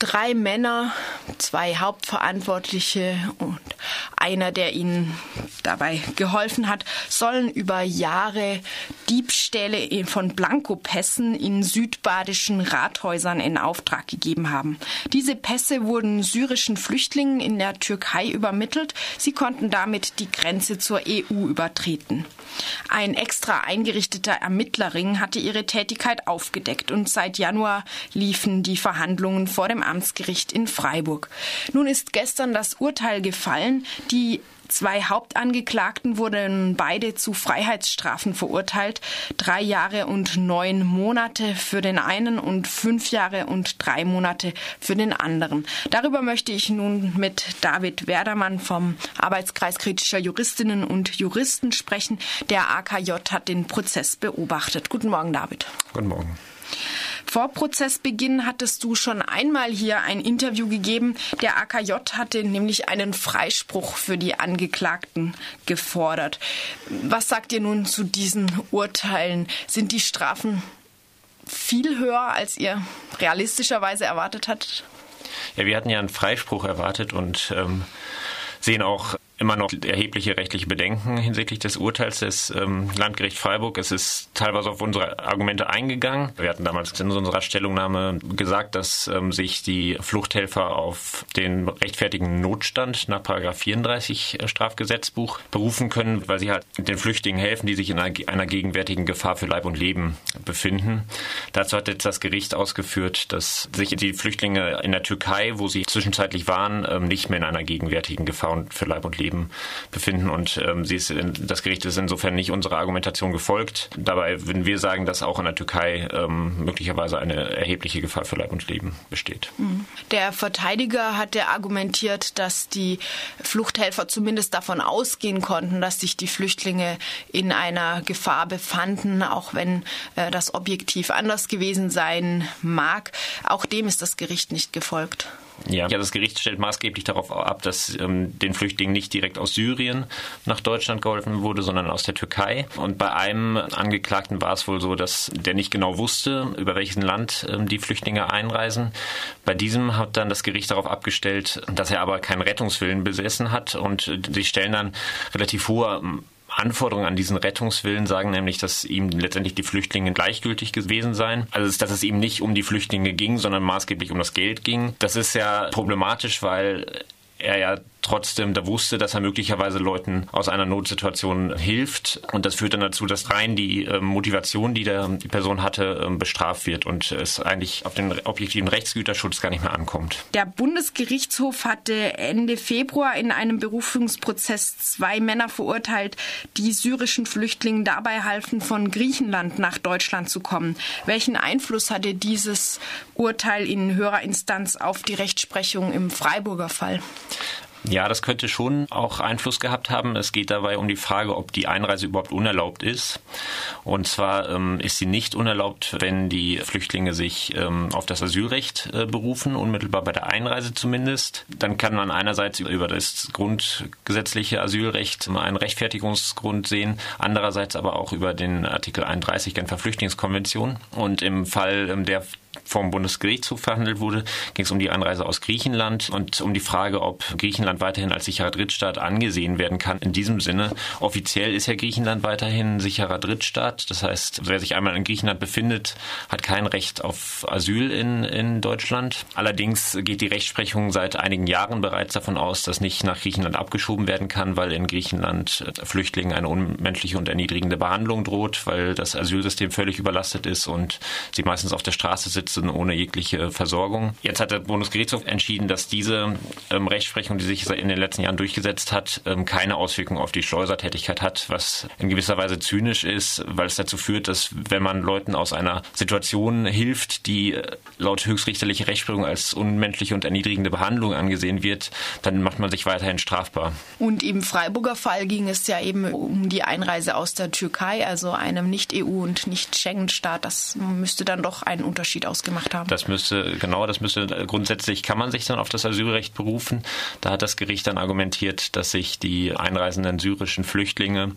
Drei Männer, zwei Hauptverantwortliche und einer, der ihnen dabei geholfen hat, sollen über Jahre Diebstähle von Blankopässen in südbadischen Rathäusern in Auftrag gegeben haben. Diese Pässe wurden syrischen Flüchtlingen in der Türkei übermittelt. Sie konnten damit die Grenze zur EU übertreten. Ein extra eingerichteter Ermittlerring hatte ihre Tätigkeit aufgedeckt und seit Januar liefen die Verhandlungen vor dem Amtsgericht in Freiburg. Nun ist gestern das Urteil gefallen. Die Zwei Hauptangeklagten wurden beide zu Freiheitsstrafen verurteilt. Drei Jahre und neun Monate für den einen und fünf Jahre und drei Monate für den anderen. Darüber möchte ich nun mit David Werdermann vom Arbeitskreis kritischer Juristinnen und Juristen sprechen. Der AKJ hat den Prozess beobachtet. Guten Morgen, David. Guten Morgen. Vor Prozessbeginn hattest du schon einmal hier ein Interview gegeben. Der AKJ hatte nämlich einen Freispruch für die Angeklagten gefordert. Was sagt ihr nun zu diesen Urteilen? Sind die Strafen viel höher, als ihr realistischerweise erwartet habt? Ja, wir hatten ja einen Freispruch erwartet und ähm, sehen auch immer noch erhebliche rechtliche Bedenken hinsichtlich des Urteils des ähm, Landgericht Freiburg. Es ist teilweise auf unsere Argumente eingegangen. Wir hatten damals in unserer Stellungnahme gesagt, dass ähm, sich die Fluchthelfer auf den rechtfertigen Notstand nach 34 äh, Strafgesetzbuch berufen können, weil sie halt den Flüchtlingen helfen, die sich in einer, einer gegenwärtigen Gefahr für Leib und Leben befinden. Dazu hat jetzt das Gericht ausgeführt, dass sich die Flüchtlinge in der Türkei, wo sie zwischenzeitlich waren, ähm, nicht mehr in einer gegenwärtigen Gefahr für Leib und Leben Leben befinden. Und ähm, sie ist, das Gericht ist insofern nicht unserer Argumentation gefolgt. Dabei würden wir sagen, dass auch in der Türkei ähm, möglicherweise eine erhebliche Gefahr für Leib und Leben besteht. Mhm. Der Verteidiger hatte argumentiert, dass die Fluchthelfer zumindest davon ausgehen konnten, dass sich die Flüchtlinge in einer Gefahr befanden, auch wenn äh, das objektiv anders gewesen sein mag. Auch dem ist das Gericht nicht gefolgt. Ja. ja, das Gericht stellt maßgeblich darauf ab, dass ähm, den Flüchtlingen nicht direkt aus Syrien nach Deutschland geholfen wurde, sondern aus der Türkei. Und bei einem Angeklagten war es wohl so, dass der nicht genau wusste, über welches Land ähm, die Flüchtlinge einreisen. Bei diesem hat dann das Gericht darauf abgestellt, dass er aber keinen Rettungswillen besessen hat und die stellen dann relativ hohe Anforderungen an diesen Rettungswillen sagen nämlich, dass ihm letztendlich die Flüchtlinge gleichgültig gewesen seien. Also dass es ihm nicht um die Flüchtlinge ging, sondern maßgeblich um das Geld ging. Das ist ja problematisch, weil er ja trotzdem da wusste, dass er möglicherweise Leuten aus einer Notsituation hilft. Und das führt dann dazu, dass rein die äh, Motivation, die der, die Person hatte, äh, bestraft wird und es eigentlich auf den objektiven Rechtsgüterschutz gar nicht mehr ankommt. Der Bundesgerichtshof hatte Ende Februar in einem Berufungsprozess zwei Männer verurteilt, die syrischen Flüchtlingen dabei halfen, von Griechenland nach Deutschland zu kommen. Welchen Einfluss hatte dieses Urteil in höherer Instanz auf die Rechtsprechung im Freiburger Fall? Ja, das könnte schon auch Einfluss gehabt haben. Es geht dabei um die Frage, ob die Einreise überhaupt unerlaubt ist. Und zwar ähm, ist sie nicht unerlaubt, wenn die Flüchtlinge sich ähm, auf das Asylrecht äh, berufen, unmittelbar bei der Einreise zumindest. Dann kann man einerseits über das grundgesetzliche Asylrecht einen Rechtfertigungsgrund sehen, andererseits aber auch über den Artikel 31 Genfer Flüchtlingskonvention. Und im Fall ähm, der vom Bundesgerichtshof verhandelt wurde, ging es um die Einreise aus Griechenland und um die Frage, ob Griechenland weiterhin als sicherer Drittstaat angesehen werden kann. In diesem Sinne, offiziell ist ja Griechenland weiterhin sicherer Drittstaat. Das heißt, wer sich einmal in Griechenland befindet, hat kein Recht auf Asyl in, in Deutschland. Allerdings geht die Rechtsprechung seit einigen Jahren bereits davon aus, dass nicht nach Griechenland abgeschoben werden kann, weil in Griechenland Flüchtlingen eine unmenschliche und erniedrigende Behandlung droht, weil das Asylsystem völlig überlastet ist und sie meistens auf der Straße sitzen sitzen ohne jegliche Versorgung. Jetzt hat der Bundesgerichtshof entschieden, dass diese ähm, Rechtsprechung, die sich in den letzten Jahren durchgesetzt hat, ähm, keine Auswirkung auf die Schleusertätigkeit hat, was in gewisser Weise zynisch ist, weil es dazu führt, dass wenn man Leuten aus einer Situation hilft, die äh, laut höchstrichterlicher Rechtsprechung als unmenschliche und erniedrigende Behandlung angesehen wird, dann macht man sich weiterhin strafbar. Und im Freiburger Fall ging es ja eben um die Einreise aus der Türkei, also einem Nicht-EU- und Nicht-Schengen-Staat. Das müsste dann doch einen Unterschied ausgemacht haben. Das müsste, genau, das müsste, grundsätzlich kann man sich dann auf das Asylrecht berufen. Da hat das Gericht dann argumentiert, dass sich die einreisenden syrischen Flüchtlinge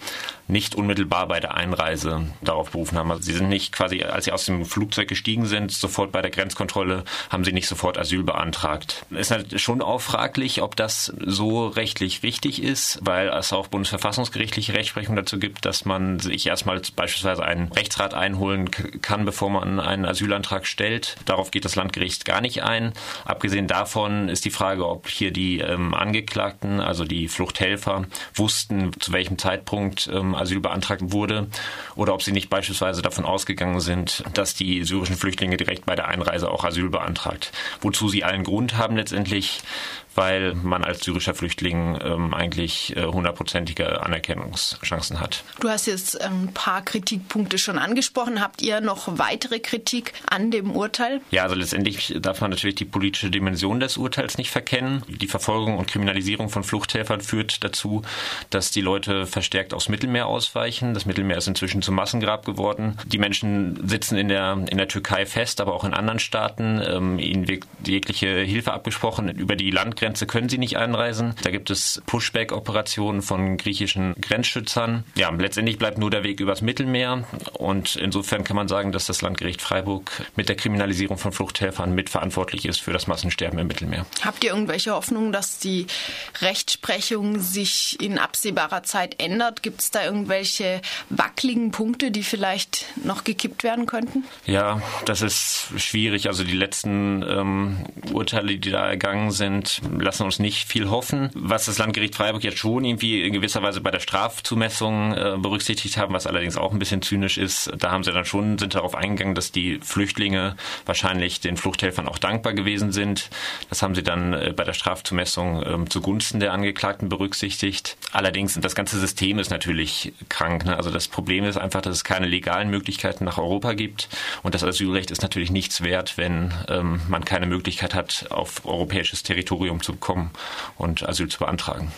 nicht unmittelbar bei der Einreise darauf berufen haben. Also sie sind nicht quasi, als sie aus dem Flugzeug gestiegen sind, sofort bei der Grenzkontrolle, haben sie nicht sofort Asyl beantragt. Ist halt schon auch fraglich, ob das so rechtlich richtig ist, weil es auch bundesverfassungsgerichtliche Rechtsprechung dazu gibt, dass man sich erstmal beispielsweise einen Rechtsrat einholen kann, bevor man einen Asylantrag stellt. Darauf geht das Landgericht gar nicht ein. Abgesehen davon ist die Frage, ob hier die ähm, Angeklagten, also die Fluchthelfer, wussten, zu welchem Zeitpunkt ähm, Asyl beantragt wurde oder ob sie nicht beispielsweise davon ausgegangen sind, dass die syrischen Flüchtlinge direkt bei der Einreise auch Asyl beantragt. Wozu sie allen Grund haben letztendlich, weil man als syrischer Flüchtling ähm, eigentlich äh, hundertprozentige Anerkennungschancen hat. Du hast jetzt ein paar Kritikpunkte schon angesprochen. Habt ihr noch weitere Kritik an dem Urteil? Ja, also letztendlich darf man natürlich die politische Dimension des Urteils nicht verkennen. Die Verfolgung und Kriminalisierung von Fluchthelfern führt dazu, dass die Leute verstärkt aufs Mittelmeer ausweichen. Das Mittelmeer ist inzwischen zum Massengrab geworden. Die Menschen sitzen in der, in der Türkei fest, aber auch in anderen Staaten. Ähm, ihnen wird jegliche Hilfe abgesprochen über die Landgrenzen Grenze können sie nicht einreisen. Da gibt es Pushback-Operationen von griechischen Grenzschützern. Ja, letztendlich bleibt nur der Weg übers Mittelmeer. Und insofern kann man sagen, dass das Landgericht Freiburg mit der Kriminalisierung von Fluchthelfern mitverantwortlich ist für das Massensterben im Mittelmeer. Habt ihr irgendwelche Hoffnung, dass die Rechtsprechung sich in absehbarer Zeit ändert? Gibt es da irgendwelche wackeligen Punkte, die vielleicht noch gekippt werden könnten? Ja, das ist schwierig. Also die letzten ähm, Urteile, die da ergangen sind, lassen uns nicht viel hoffen. Was das Landgericht Freiburg jetzt schon irgendwie in gewisser Weise bei der Strafzumessung äh, berücksichtigt haben, was allerdings auch ein bisschen zynisch ist, da haben sie dann schon, sind darauf eingegangen, dass die Flüchtlinge wahrscheinlich den Fluchthelfern auch dankbar gewesen sind. Das haben sie dann äh, bei der Strafzumessung äh, zugunsten der Angeklagten berücksichtigt. Allerdings, das ganze System ist natürlich krank. Ne? Also das Problem ist einfach, dass es keine legalen Möglichkeiten nach Europa gibt. Und das Asylrecht ist natürlich nichts wert, wenn ähm, man keine Möglichkeit hat, auf europäisches Territorium zu kommen und Asyl zu beantragen.